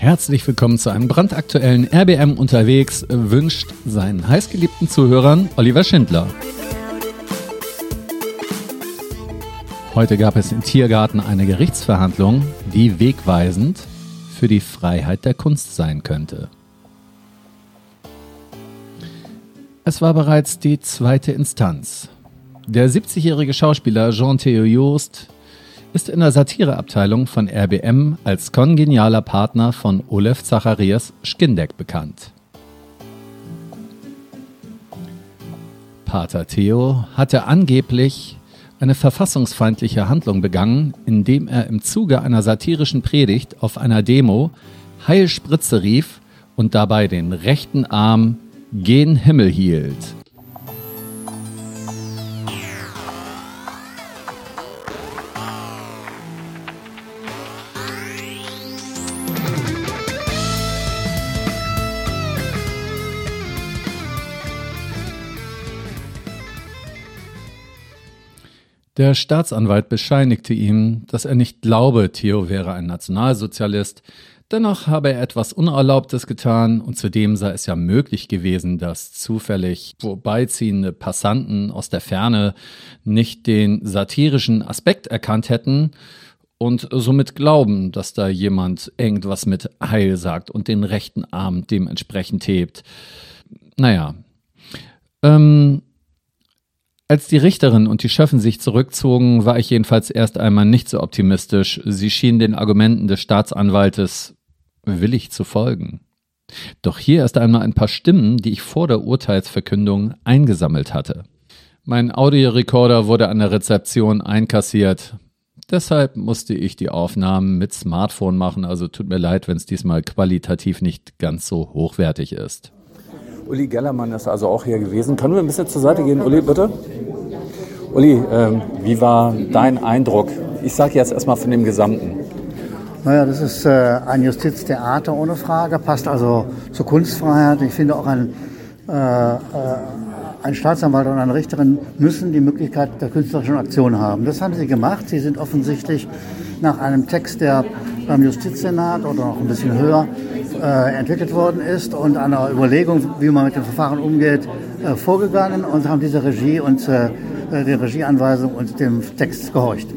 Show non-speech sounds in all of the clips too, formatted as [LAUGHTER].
Herzlich willkommen zu einem brandaktuellen RBM unterwegs, wünscht seinen heißgeliebten Zuhörern Oliver Schindler. Heute gab es im Tiergarten eine Gerichtsverhandlung, die wegweisend für die Freiheit der Kunst sein könnte. Es war bereits die zweite Instanz. Der 70-jährige Schauspieler Jean-Theo Joost ist in der Satireabteilung von RBM als kongenialer Partner von Olef Zacharias Skindeck bekannt. Pater Theo hatte angeblich eine verfassungsfeindliche Handlung begangen, indem er im Zuge einer satirischen Predigt auf einer Demo Heilspritze rief und dabei den rechten Arm gen Himmel hielt. Der Staatsanwalt bescheinigte ihm, dass er nicht glaube, Theo wäre ein Nationalsozialist, dennoch habe er etwas Unerlaubtes getan und zudem sei es ja möglich gewesen, dass zufällig vorbeiziehende Passanten aus der Ferne nicht den satirischen Aspekt erkannt hätten und somit glauben, dass da jemand irgendwas mit Heil sagt und den rechten Arm dementsprechend hebt. Naja. Ähm, als die Richterin und die Schöffen sich zurückzogen, war ich jedenfalls erst einmal nicht so optimistisch. Sie schienen den Argumenten des Staatsanwaltes willig zu folgen. Doch hier erst einmal ein paar Stimmen, die ich vor der Urteilsverkündung eingesammelt hatte. Mein Audiorekorder wurde an der Rezeption einkassiert. Deshalb musste ich die Aufnahmen mit Smartphone machen, also tut mir leid, wenn es diesmal qualitativ nicht ganz so hochwertig ist. Uli Gellermann ist also auch hier gewesen. Können wir ein bisschen zur Seite gehen, Uli, bitte? Uli, ähm, wie war dein Eindruck? Ich sage jetzt erstmal von dem Gesamten. Naja, das ist äh, ein Justiztheater ohne Frage, passt also zur Kunstfreiheit. Ich finde auch ein, äh, äh, ein Staatsanwalt und eine Richterin müssen die Möglichkeit der künstlerischen Aktion haben. Das haben sie gemacht. Sie sind offensichtlich nach einem Text, der beim Justizsenat oder noch ein bisschen höher äh, entwickelt worden ist und einer Überlegung, wie man mit dem Verfahren umgeht, äh, vorgegangen und haben dieser Regie und äh, der Regieanweisung und dem Text gehorcht.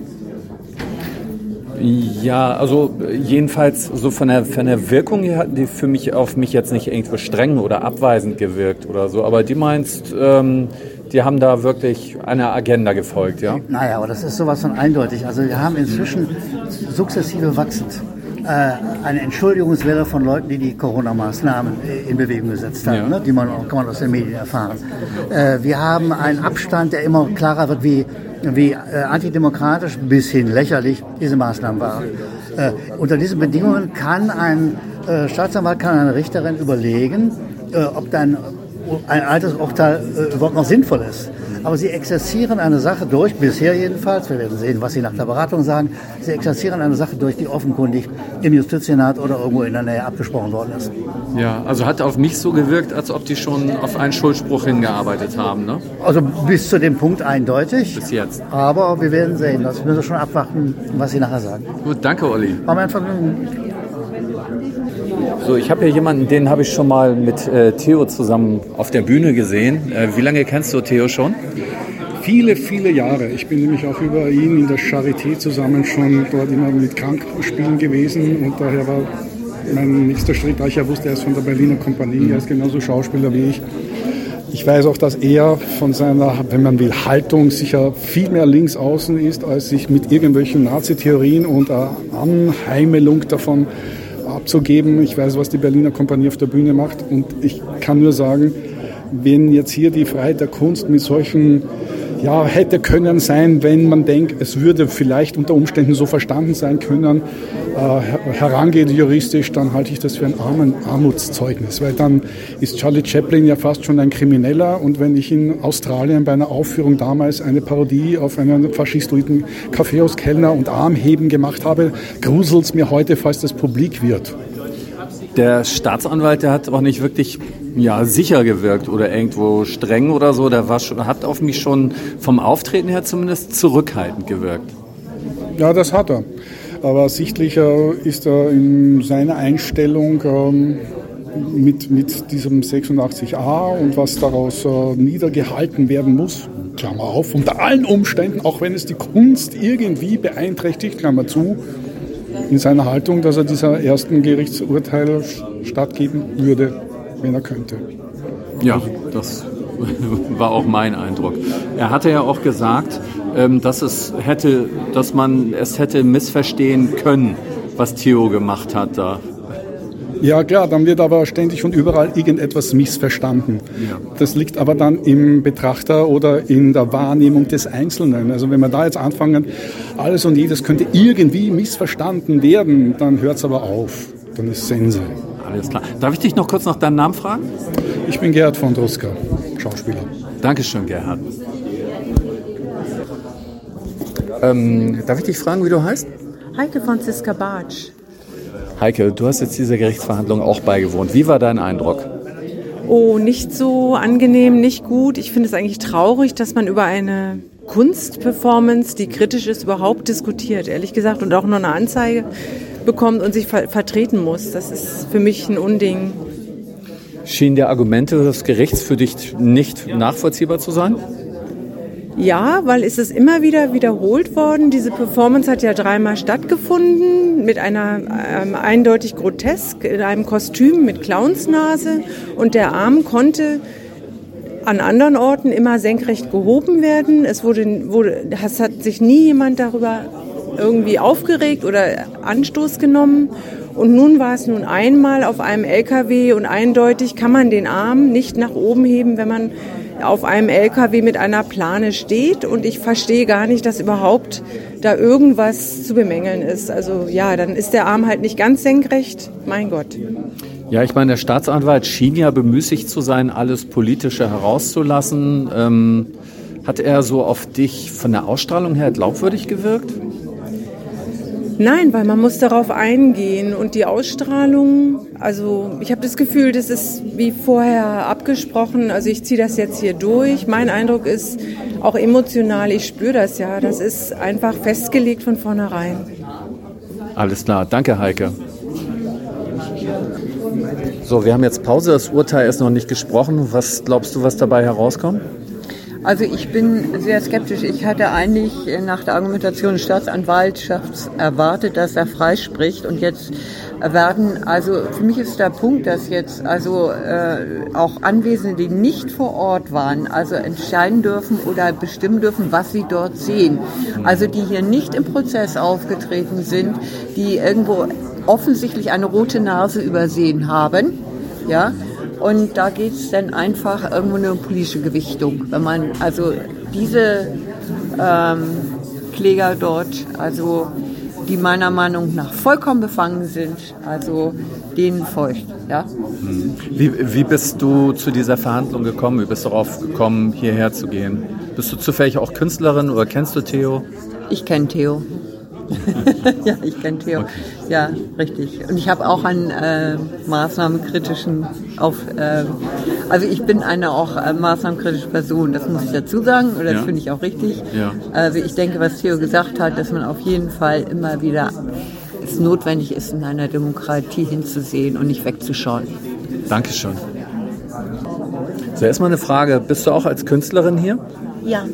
Ja, also jedenfalls so von der, von der Wirkung her hatten die für mich auf mich jetzt nicht irgendwo streng oder abweisend gewirkt oder so. Aber die meinst, ähm, die haben da wirklich einer Agenda gefolgt, ja? Naja, aber das ist sowas von eindeutig. Also wir haben inzwischen sukzessive wachsend eine Entschuldigungswelle von Leuten, die die Corona-Maßnahmen in Bewegung gesetzt haben, ja. ne, die man, kann man aus den Medien erfahren. Äh, wir haben einen Abstand, der immer klarer wird, wie, wie äh, antidemokratisch bis hin lächerlich diese Maßnahmen waren. Äh, unter diesen Bedingungen kann ein äh, Staatsanwalt, kann eine Richterin überlegen, äh, ob dann ein altes Urteil überhaupt noch sinnvoll ist. Aber sie exerzieren eine Sache durch, bisher jedenfalls, wir werden sehen, was sie nach der Beratung sagen, sie exerzieren eine Sache durch, die offenkundig im Justizsenat oder irgendwo in der Nähe abgesprochen worden ist. Ja, also hat auf mich so gewirkt, als ob die schon auf einen Schuldspruch hingearbeitet haben, ne? Also bis zu dem Punkt eindeutig. Bis jetzt. Aber wir werden sehen. Also müssen schon abwarten, was sie nachher sagen. Gut, danke, Olli. War mein Vergnügen. So, ich habe hier jemanden, den habe ich schon mal mit äh, Theo zusammen auf der Bühne gesehen. Äh, wie lange kennst du Theo schon? Viele, viele Jahre. Ich bin nämlich auch über ihn in der Charité zusammen schon dort immer mit Krankspielen gewesen und daher war mein nächster Schritt, da ich ja wusste, er ist von der Berliner Kompanie, er ist genauso Schauspieler wie ich. Ich weiß auch, dass er von seiner, wenn man will, Haltung sicher viel mehr links außen ist, als sich mit irgendwelchen Nazi-Theorien und Anheimelung davon abzugeben. Ich weiß, was die Berliner Kompanie auf der Bühne macht und ich kann nur sagen, wenn jetzt hier die Freiheit der Kunst mit solchen ja, hätte können sein, wenn man denkt, es würde vielleicht unter Umständen so verstanden sein können, äh, herangeht juristisch, dann halte ich das für ein Armen, Armutszeugnis, weil dann ist Charlie Chaplin ja fast schon ein Krimineller und wenn ich in Australien bei einer Aufführung damals eine Parodie auf einen faschistoiden Kaffeehauskellner und Armheben gemacht habe, gruselt es mir heute, falls das publik wird. Der Staatsanwalt, der hat auch nicht wirklich ja, sicher gewirkt oder irgendwo streng oder so. Der war schon, hat auf mich schon vom Auftreten her zumindest zurückhaltend gewirkt. Ja, das hat er. Aber sichtlich ist er in seiner Einstellung ähm, mit, mit diesem 86a und was daraus äh, niedergehalten werden muss, Klammer auf, unter allen Umständen, auch wenn es die Kunst irgendwie beeinträchtigt, Klammer zu, in seiner Haltung, dass er dieser ersten Gerichtsurteil stattgeben würde, wenn er könnte. Ja, das [LAUGHS] war auch mein Eindruck. Er hatte ja auch gesagt, ähm, dass es hätte, dass man es hätte missverstehen können, was Theo gemacht hat da. Ja klar, dann wird aber ständig und überall irgendetwas missverstanden. Ja. Das liegt aber dann im Betrachter oder in der Wahrnehmung des Einzelnen. Also wenn wir da jetzt anfangen, alles und jedes könnte irgendwie missverstanden werden, dann hört es aber auf. Dann ist Sense. Alles klar. Darf ich dich noch kurz nach deinem Namen fragen? Ich bin Gerhard von Druska, Schauspieler. Dankeschön, Gerhard. Ähm, darf ich dich fragen, wie du heißt? Heike Franziska Bartsch. Heike, du hast jetzt dieser Gerichtsverhandlung auch beigewohnt. Wie war dein Eindruck? Oh, nicht so angenehm, nicht gut. Ich finde es eigentlich traurig, dass man über eine Kunstperformance, die kritisch ist, überhaupt diskutiert, ehrlich gesagt, und auch nur eine Anzeige bekommt und sich ver vertreten muss. Das ist für mich ein Unding. Schienen die Argumente des Gerichts für dich nicht nachvollziehbar zu sein? Ja, weil es ist immer wieder wiederholt worden. Diese Performance hat ja dreimal stattgefunden mit einer ähm, eindeutig grotesk in einem Kostüm mit Clownsnase und der Arm konnte an anderen Orten immer senkrecht gehoben werden. Es wurde, wurde, es hat sich nie jemand darüber irgendwie aufgeregt oder Anstoß genommen. Und nun war es nun einmal auf einem LKW und eindeutig kann man den Arm nicht nach oben heben, wenn man auf einem LKW mit einer Plane steht und ich verstehe gar nicht, dass überhaupt da irgendwas zu bemängeln ist. Also ja, dann ist der Arm halt nicht ganz senkrecht. Mein Gott. Ja, ich meine, der Staatsanwalt schien ja bemüßigt zu sein, alles Politische herauszulassen. Ähm, hat er so auf dich von der Ausstrahlung her glaubwürdig gewirkt? Nein, weil man muss darauf eingehen und die Ausstrahlung, also ich habe das Gefühl, das ist wie vorher abgesprochen, also ich ziehe das jetzt hier durch. Mein Eindruck ist auch emotional, ich spüre das ja, das ist einfach festgelegt von vornherein. Alles klar, danke Heike. So, wir haben jetzt Pause, das Urteil ist noch nicht gesprochen. Was glaubst du, was dabei herauskommt? Also ich bin sehr skeptisch. Ich hatte eigentlich nach der Argumentation des Staatsanwaltschafts erwartet, dass er freispricht und jetzt werden, also für mich ist der Punkt, dass jetzt also äh, auch Anwesende, die nicht vor Ort waren, also entscheiden dürfen oder bestimmen dürfen, was sie dort sehen. Also die hier nicht im Prozess aufgetreten sind, die irgendwo offensichtlich eine rote Nase übersehen haben, ja, und da geht es dann einfach irgendwo eine politische Gewichtung. Wenn man also diese ähm, Kläger dort, also die meiner Meinung nach vollkommen befangen sind, also denen feucht. Ja? Hm. Wie, wie bist du zu dieser Verhandlung gekommen? Wie bist du darauf gekommen, hierher zu gehen? Bist du zufällig auch Künstlerin oder kennst du Theo? Ich kenne Theo. [LAUGHS] ja, ich kenne Theo. Okay. Ja, richtig. Und ich habe auch einen äh, maßnahmenkritischen auf. Äh, also ich bin eine auch äh, maßnahmenkritische Person. Das muss ich dazu sagen. Oder das ja. finde ich auch richtig. Ja. Also ich denke, was Theo gesagt hat, dass man auf jeden Fall immer wieder es notwendig ist, in einer Demokratie hinzusehen und nicht wegzuschauen. Dankeschön. So, erstmal eine Frage. Bist du auch als Künstlerin hier? Ja,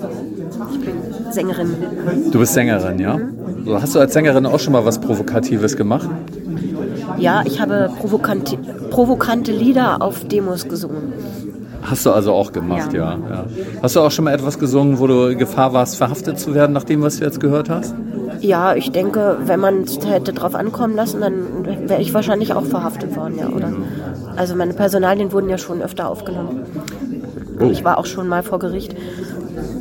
ich bin Sängerin. Du bist Sängerin, ja? Mhm. Hast du als Sängerin auch schon mal was Provokatives gemacht? Ja, ich habe provokante, provokante Lieder auf Demos gesungen. Hast du also auch gemacht, ja. Ja, ja. Hast du auch schon mal etwas gesungen, wo du Gefahr warst, verhaftet zu werden, nach dem, was du jetzt gehört hast? Ja, ich denke, wenn man es hätte drauf ankommen lassen, dann wäre ich wahrscheinlich auch verhaftet worden, ja, oder? Also meine Personalien wurden ja schon öfter aufgenommen. Oh. Ich war auch schon mal vor Gericht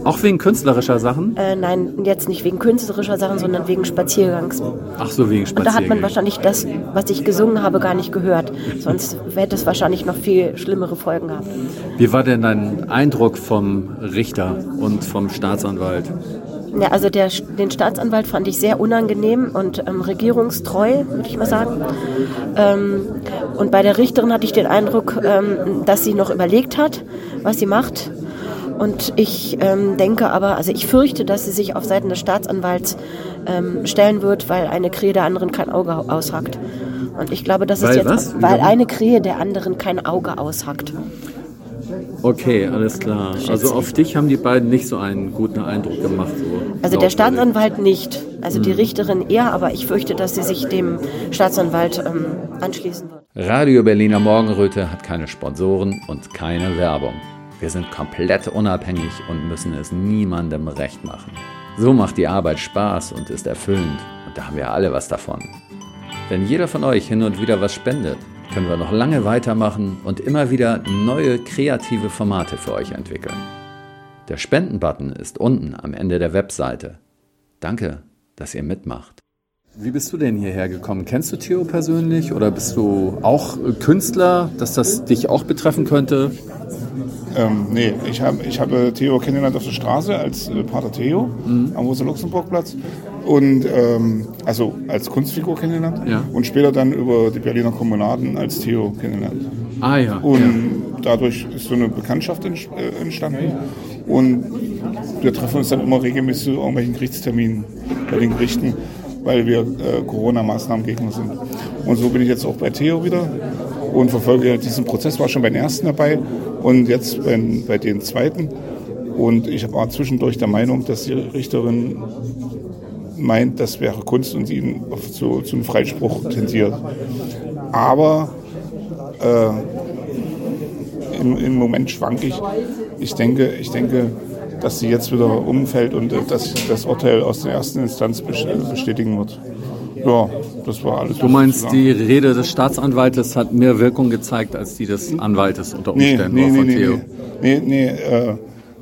auch wegen künstlerischer Sachen? Äh, nein, jetzt nicht wegen künstlerischer Sachen, sondern wegen Spaziergangs. Ach so, wegen Spaziergangs. Und da hat man wahrscheinlich das, was ich gesungen habe, gar nicht gehört. Sonst hätte es wahrscheinlich noch viel schlimmere Folgen gehabt. Wie war denn dein Eindruck vom Richter und vom Staatsanwalt? Ja, also der, den Staatsanwalt fand ich sehr unangenehm und ähm, regierungstreu, würde ich mal sagen. Ähm, und bei der Richterin hatte ich den Eindruck, ähm, dass sie noch überlegt hat, was sie macht und ich ähm, denke aber, also ich fürchte, dass sie sich auf Seiten des Staatsanwalts ähm, stellen wird, weil eine Krähe der anderen kein Auge aushackt. Und ich glaube, das ist jetzt, was? weil eine Krähe der anderen kein Auge aushackt. Okay, alles klar. Also auf dich haben die beiden nicht so einen guten Eindruck gemacht. So Also der. Staatsanwalt nicht, also Hm. die Richterin eher, aber ich fürchte, dass sie sich dem Staatsanwalt ähm, anschließen wird. Radio Berliner Morgenröte hat keine Sponsoren und keine Werbung. Wir sind komplett unabhängig und müssen es niemandem recht machen. So macht die Arbeit Spaß und ist erfüllend und da haben wir alle was davon. Wenn jeder von euch hin und wieder was spendet, können wir noch lange weitermachen und immer wieder neue kreative Formate für euch entwickeln. Der Spenden-Button ist unten am Ende der Webseite. Danke, dass ihr mitmacht. Wie bist du denn hierher gekommen? Kennst du Theo persönlich oder bist du auch Künstler, dass das dich auch betreffen könnte? Ähm, nee, ich habe ich hab, äh, Theo kennengelernt auf der Straße als äh, Pater Theo am Rosa-Luxemburg-Platz. Und ähm, also als Kunstfigur kennengelernt Ja. und später dann über die Berliner Kommunaden als Theo kennengelernt. Ah ja. Und dadurch ist so eine Bekanntschaft äh, entstanden. Und wir treffen uns dann immer regelmäßig zu irgendwelchen Gerichtsterminen bei den Gerichten, weil wir äh, Corona-Maßnahmengegner sind. Und so bin ich jetzt auch bei Theo wieder und verfolge diesen Prozess, war schon beim ersten dabei und jetzt bei, bei den zweiten. Und ich war zwischendurch der Meinung, dass die Richterin meint, das wäre Kunst und ihn zu, zum Freispruch tendiert. Aber äh, im, im Moment schwank ich. Ich denke, ich denke, dass sie jetzt wieder umfällt und äh, dass das Urteil aus der ersten Instanz bes- bestätigen wird. Ja, das war alles. Du meinst, die Rede des Staatsanwaltes hat mehr Wirkung gezeigt als die des Anwaltes unter Umständen nee, nee, von nee, Theo? nee, nee, nee äh,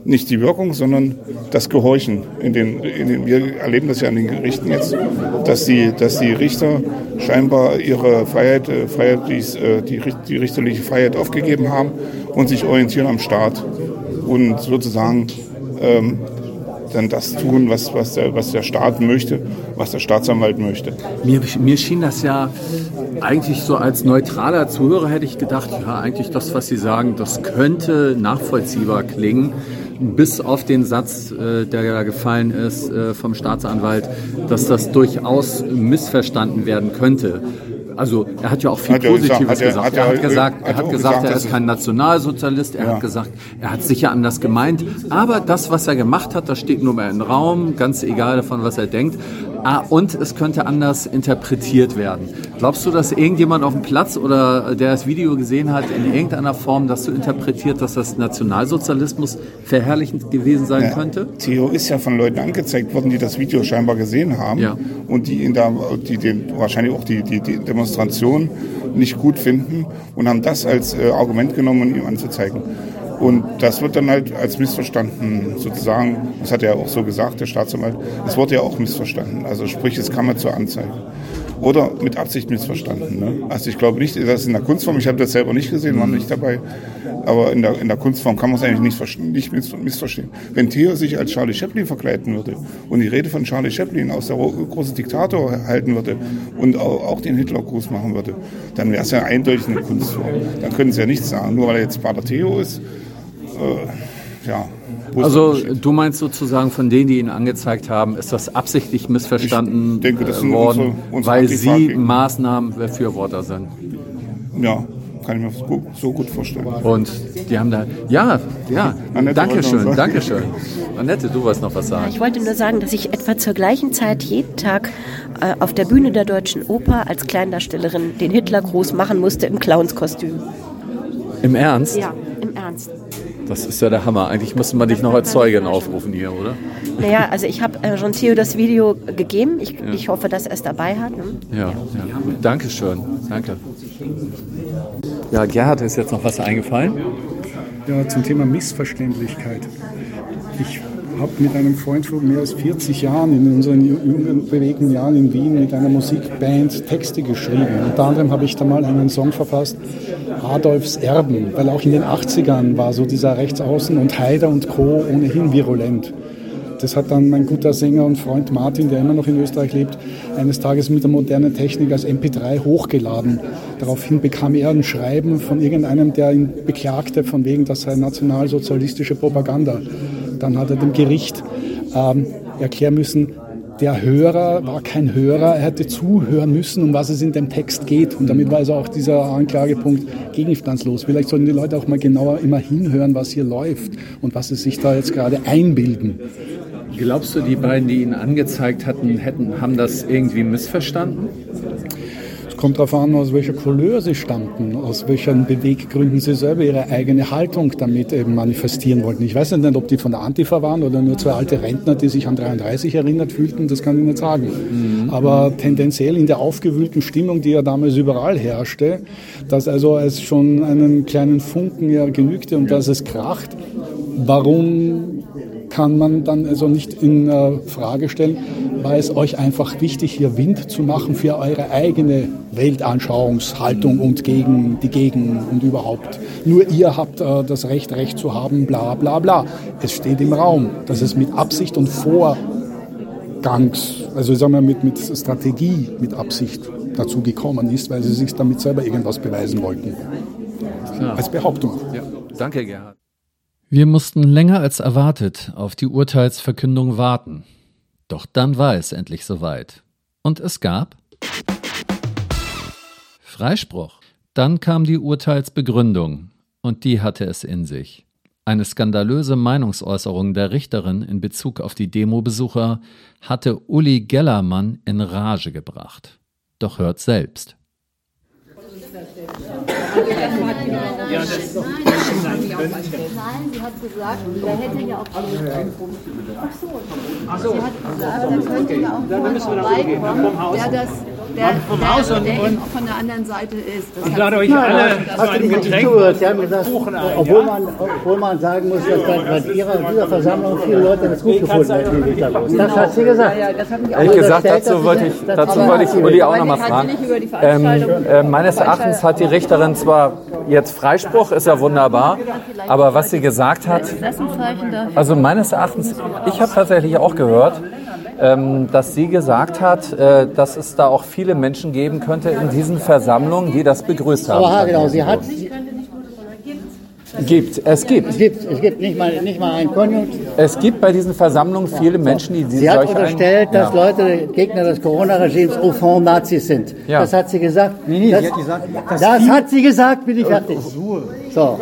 nicht die Wirkung, sondern das Gehorchen. In den, in den, wir erleben das ja an den Gerichten jetzt, dass die, dass die Richter scheinbar ihre Freiheit, äh, Freiheit die, äh, die, die richterliche Freiheit aufgegeben haben und sich orientieren am Staat und sozusagen ähm, dann das tun, was, was, der, was der Staat möchte, was der Staatsanwalt möchte. Mir, mir schien das ja eigentlich so als neutraler Zuhörer hätte ich gedacht, ja, eigentlich das, was Sie sagen, das könnte nachvollziehbar klingen. Bis auf den Satz, äh, der da gefallen ist äh, vom Staatsanwalt, dass das durchaus missverstanden werden könnte. Also er hat ja auch viel Positives er- gesagt. hat Er hat gesagt, er hat gesagt, er ist kein Nationalsozialist. Er hat gesagt, er hat sicher anders gemeint. Aber das, was er gemacht hat, das steht nur mal im Raum, ganz egal davon, was er denkt. Ah, und es könnte anders interpretiert werden. Glaubst du, dass irgendjemand auf dem Platz oder der das Video gesehen hat, in irgendeiner Form das so interpretiert, dass das Nationalsozialismus verherrlichend gewesen sein Ja, könnte? Theo ist ja von Leuten angezeigt worden, die das Video scheinbar gesehen haben Ja. und die ihn da, die den, wahrscheinlich auch die, die, die Demonstration nicht gut finden und haben das als äh, Argument genommen, um ihm anzuzeigen. Und das wird dann halt als missverstanden sozusagen, das hat er auch so gesagt, der Staatsanwalt, es wurde ja auch missverstanden. Also sprich, es kam ja zur Anzeige. Oder mit Absicht missverstanden. Ne? Also ich glaube nicht, dass in der Kunstform, ich habe das selber nicht gesehen, war nicht dabei, aber in der, in der Kunstform kann man es eigentlich nicht, nicht miss- missverstehen. Wenn Theo sich als Charlie Chaplin verkleiden würde und die Rede von Charlie Chaplin aus der Ro- große Diktator halten würde und auch, den Hitlergruß machen würde, dann wäre es ja eindeutig eine Kunstform. Dann können sie ja nichts sagen. Nur weil er jetzt Pater Theo ist, ja. wo ist Also du meinst sozusagen von denen, die ihn angezeigt haben, ist das absichtlich missverstanden Ich denke, das äh, sind worden, unsere- unsere weil Antifa sie gegen- Maßnahmenbefürworter sind. ja, kann ich mir so- so gut vorstellen. Und die haben da, ja, ja, Annette danke wollte noch schön, sagen. danke schön. Annette, du wolltest noch was sagen. Ich wollte nur sagen, dass ich etwa zur gleichen Zeit jeden Tag äh, auf der Bühne der Deutschen Oper als Kleindarstellerin den Hitlergruß machen musste im Clownskostüm. Im Ernst? Ja, im Ernst. Das ist ja der Hammer. Eigentlich müsste man dich noch als Zeugin aufrufen hier, oder? Naja, also ich habe äh, Jean Theo das Video gegeben. Ich, ich hoffe, dass er es dabei hat. Ne? Ja, ja. Danke schön. Danke. Ja, Gerhard, ist jetzt noch was eingefallen? Ja, zum Thema Missverständlichkeit. Ich habe mit einem Freund vor mehr als 40 Jahren in unseren jungen, bewegten Jahren in Wien mit einer Musikband Texte geschrieben. Unter anderem habe ich da mal einen Song verfasst, Adolfs Erben, weil auch in den 80ern war so dieser Rechtsaußen und Haider und Co. ohnehin virulent. Das hat dann mein guter Sänger und Freund Martin, der immer noch in Österreich lebt, eines Tages mit der modernen Technik als MP3 hochgeladen. Daraufhin bekam er ein Schreiben von irgendeinem, der ihn beklagte, von wegen, das sei nationalsozialistische Propaganda. Dann hat er dem Gericht ähm, erklären müssen, der Hörer war kein Hörer, er hätte zuhören müssen, um was es in dem Text geht. Und damit war also auch dieser Anklagepunkt gegenstandslos. Vielleicht sollten die Leute auch mal genauer immer hinhören, was hier läuft und was sie sich da jetzt gerade einbilden. Glaubst du, die beiden, die ihn angezeigt hatten, hätten, haben das irgendwie missverstanden? Es kommt darauf an, aus welcher Couleur sie stammten, aus welchen Beweggründen sie selber ihre eigene Haltung damit eben manifestieren wollten. Ich weiß nicht, ob die von der Antifa waren oder nur zwei alte Rentner, die sich an 33 erinnert fühlten, das kann ich nicht sagen. Mhm. Aber tendenziell in der aufgewühlten Stimmung, die ja damals überall herrschte, dass also es schon einen kleinen Funken ja genügte und ja. dass es kracht, warum kann man dann also nicht in äh, Frage stellen, war es euch einfach wichtig, hier Wind zu machen für eure eigene Weltanschauungshaltung und gegen die Gegen und überhaupt. Nur ihr habt äh, das Recht, Recht zu haben, bla bla bla. Es steht im Raum, dass es mit Absicht und Vorgangs, also sagen wir mit, mit Strategie, mit Absicht dazu gekommen ist, weil sie sich damit selber irgendwas beweisen wollten. Klar. Als Behauptung. Ja. Danke, Gerhard. Wir mussten länger als erwartet auf die Urteilsverkündung warten. Doch dann war es endlich soweit. Und es gab Freispruch. Dann kam die Urteilsbegründung. Und die hatte es in sich. Eine skandalöse Meinungsäußerung der Richterin in Bezug auf die Demobesucher hatte Uli Gellermann in Rage gebracht. Doch hört selbst. Ja, das Nein, sie hat gesagt, da hätte ja auch. Ach so. Ach so. Sie hat gesagt, da könnte ja auch jemand vorbeikommen, der das der, vom der, Haus und, der und von der anderen Seite ist. Das ich lade euch alle so ein Getränk Sie haben gesagt, obwohl man, obwohl man sagen muss, dass bei, bei ihrer, dieser Versammlung viele Leute das gut gefunden hätten. Das hat sie gesagt. Ja, das Ehrlich gesagt, dazu wollte ich, dazu wollte ich Uli auch noch mal fragen. Ähm, äh, meines Erachtens hat die Richterin zwar jetzt Freispruch, ist ja wunderbar, aber was sie gesagt hat, also meines Erachtens, ich habe tatsächlich auch gehört, dass sie gesagt hat, äh, dass es da auch viele Menschen geben könnte in diesen Versammlungen, die das begrüßt haben. Aber genau, sie hat, Gibt, es gibt. Es gibt, es gibt nicht, mal, nicht mal ein Konjunktiv. Es gibt bei diesen Versammlungen viele Menschen, die diese Sie hat unterstellt, dass ja. Leute Gegner des Corona-Regimes au fond Nazis sind. Ja. Das hat sie gesagt. Nee, nee, das, sie hat gesagt, das hat sie gesagt, bin ich fertig. So.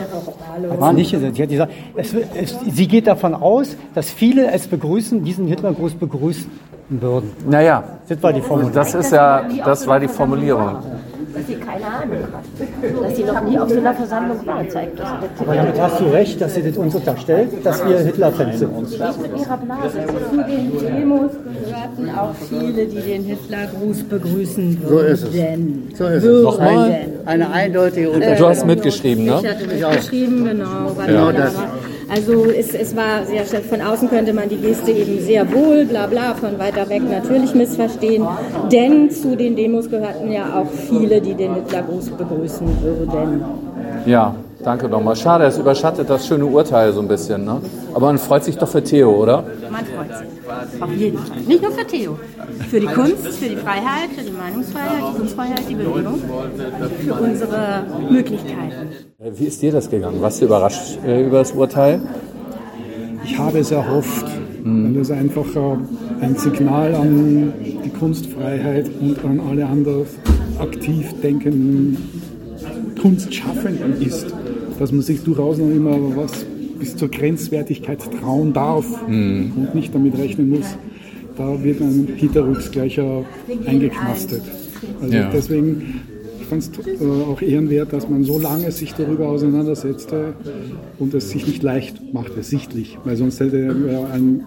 Hat nicht gesagt. Sie hat gesagt, es, es, sie geht davon aus, dass viele es begrüßen, diesen Hitlergruß begrüßen würden. Naja, das war die Formulierung. Das ist ja, das war die Formulierung dass sie keine Ahnung hat. Dass sie noch nie auf so einer Versammlung war, zeigt das. Aber damit hast du recht, dass sie das uns unterstellt, dass wir Hitler-Fans sind. Nicht mit ihrer Blase. Zu den Demos gehörten auch viele, die den Hitlergruß begrüßen würden. So ist es. So ist es. Nochmal? Eine eindeutige Unterstellung. Du hast mitgeschrieben, ne? Ich hatte mitgeschrieben, genau. Genau das. Also es, es war sehr von außen könnte man die Geste eben sehr wohl, bla bla, von weiter weg natürlich missverstehen. Denn zu den Demos gehörten ja auch viele, die den Hitlergruß begrüßen würden. Ja, danke nochmal. Schade, es überschattet das schöne Urteil so ein bisschen. Ne? Aber man freut sich doch für Theo, oder? Man freut sich. Auf jeden Fall. Nicht nur für Theo. Für die Kunst, für die Freiheit, für die Meinungsfreiheit, die Kunstfreiheit, die Bewegung, für unsere Möglichkeiten. Äh, wie ist dir das gegangen? Warst du überrascht äh, über das Urteil? Ich habe es erhofft, mhm. weil es einfach äh, ein Signal an die Kunstfreiheit und an alle anderen aktiv denkenden Kunstschaffenden ist, dass man sich durchaus noch immer was bis zur Grenzwertigkeit trauen darf mhm. und nicht damit rechnen muss, da wird ein hinterrücks gleicher eingeknastet. Also ja. deswegen ich fand es äh, auch ehrenwert, dass man so lange sich darüber auseinandersetzte und es sich nicht leicht machte, sichtlich, weil sonst hätte ein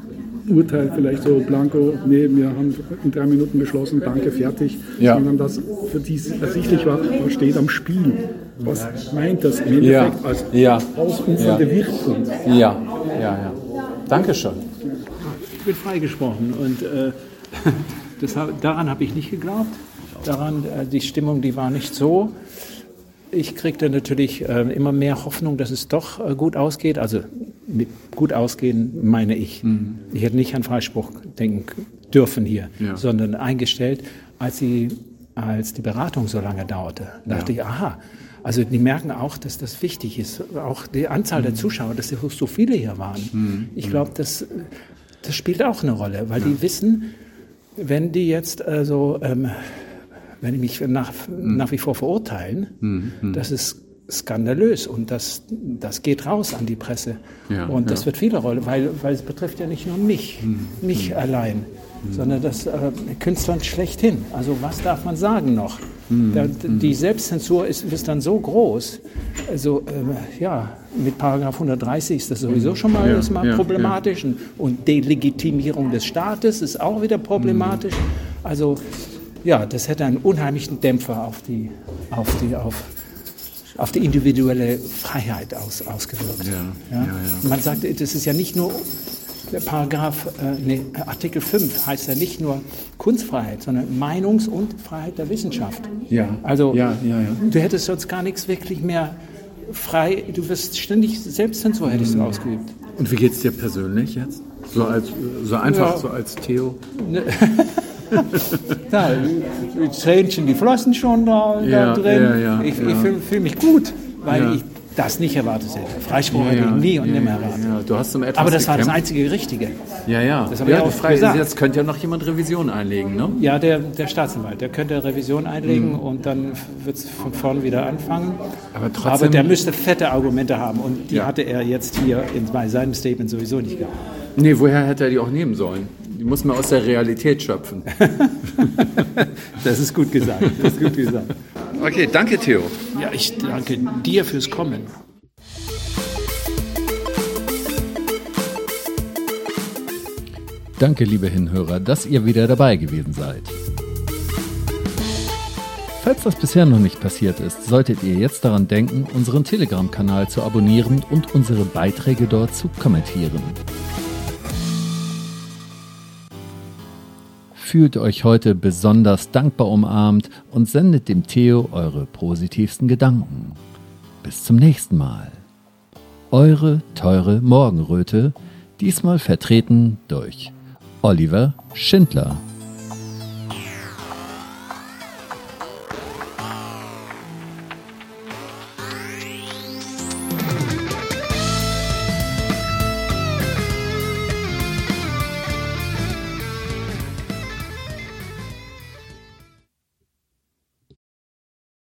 Urteil vielleicht so blanco, nee, wir haben in drei Minuten beschlossen, danke, fertig, ja. sondern dass für die ersichtlich war, was steht am Spiel. Was meint das im Endeffekt ja. als ja. ausufernde ja. Wirkung? Ja, ja, ja. Dankeschön. Ich bin freigesprochen und äh, [LAUGHS] das, daran habe ich nicht geglaubt daran. Äh, die Stimmung, die war nicht so. Ich kriegte natürlich äh, immer mehr Hoffnung, dass es doch äh, gut ausgeht. Also gut ausgehen meine ich. Mhm. Ich hätte nicht an Freispruch denken dürfen hier, ja. sondern eingestellt, als, sie, als die Beratung so lange dauerte. dachte ja. ich, aha, also die merken auch, dass das wichtig ist. Auch die Anzahl mhm. der Zuschauer, dass so viele hier waren. Mhm. Ich glaube, das, das spielt auch eine Rolle, weil ja. die wissen, wenn die jetzt also, ähm, wenn die mich nach, Mhm. nach wie vor verurteilen, Mhm. das ist skandalös und das, das geht raus an die Presse. Ja, und das ja. wird viele Rolle, weil, weil es betrifft ja nicht nur mich, mich allein, sondern das äh, Künstlern schlechthin. Also was darf man sagen noch? Da, die Selbstzensur ist, ist dann so groß. Also ähm, ja, mit Paragraph 130 ist das sowieso schon mal, Ja, mal ja, problematisch Und- und Delegitimierung des Staates ist auch wieder problematisch. Also ja, das hätte einen unheimlichen Dämpfer auf die, auf die, auf, auf die individuelle Freiheit aus, ausgewirkt. Ja, ja, ja. Man sagt, das ist ja nicht nur der Paragraph, äh, nee, Artikel 5 heißt ja nicht nur Kunstfreiheit, sondern Meinungs- und Freiheit der Wissenschaft. Ja. Also Ja, ja, ja. du hättest sonst gar nichts wirklich mehr frei, du wirst ständig Selbstzensur hättest Mhm. du ausgeübt. Und wie geht's dir persönlich jetzt? So als so einfach so als Theo? [LAUGHS] [LAUGHS] Da, die Tränchen, die flossen schon da, Ja, da drin. ja, ja, ich ich fühle fühl mich gut, weil ich das nicht erwartet hätte. Freispruch hätte ich nie und nimmer erwartet. Du hast um etwas Aber das war das gekämpft. einzige Richtige. Ja, ja. Das ja, auch frei, gesagt. Jetzt könnte ja noch jemand Revision einlegen, ne? Ja, der, der Staatsanwalt, der könnte Revision einlegen Mhm. und dann wird es von vorn wieder anfangen. Aber trotzdem- Aber der müsste fette Argumente haben und die hatte er jetzt hier in, bei seinem Statement sowieso nicht gehabt. Nee, woher hätte er die auch nehmen sollen? Die muss man aus der Realität schöpfen. [LAUGHS] Das ist gut gesagt. Das ist gut gesagt. Okay, danke Theo. Ja, ich danke dir fürs Kommen. Danke, liebe Hinhörer, dass ihr wieder dabei gewesen seid. Falls das bisher noch nicht passiert ist, solltet ihr jetzt daran denken, unseren Telegram-Kanal zu abonnieren und unsere Beiträge dort zu kommentieren. Fühlt euch heute besonders dankbar umarmt und sendet dem Theo eure positivsten Gedanken. Bis zum nächsten Mal. Eure teure Morgenröte, diesmal vertreten durch Oliver Schindler.